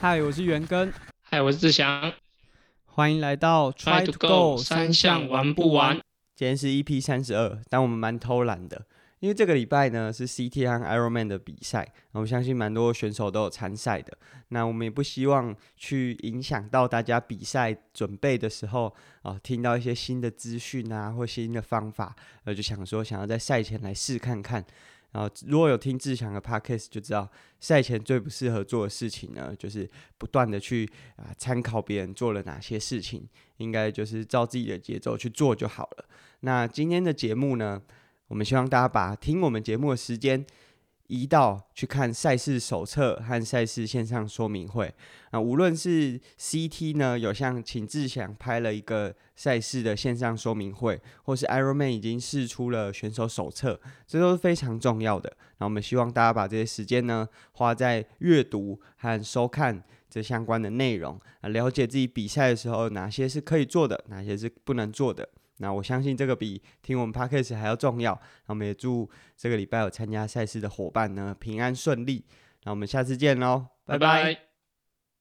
嗨，我是元根，嗨，我是志祥，欢迎来到 Try to Go 三项玩不完？今天是 EP 三十二，但我们蛮偷懒的，因为这个礼拜呢是 CT 和 Ironman 的比赛，我相信蛮多选手都有参赛的。那我们也不希望去影响到大家比赛准备的时候啊，听到一些新的资讯啊或新的方法，呃，就想说想要在赛前来试看看。然后如果有听志强的 podcast 就知道，赛前最不适合做的事情呢，就是不断的去啊参考别人做了哪些事情，应该就是照自己的节奏去做就好了。那今天的节目呢，我们希望大家把听我们节目的时间。移到去看赛事手册和赛事线上说明会啊，无论是 CT 呢，有像秦志祥拍了一个赛事的线上说明会，或是 Ironman 已经试出了选手手册，这都是非常重要的。那我们希望大家把这些时间呢，花在阅读和收看这相关的内容啊，了解自己比赛的时候哪些是可以做的，哪些是不能做的。那我相信这个比听我们 podcast 还要重要。那我们也祝这个礼拜有参加赛事的伙伴呢平安顺利。那我们下次见喽，拜拜。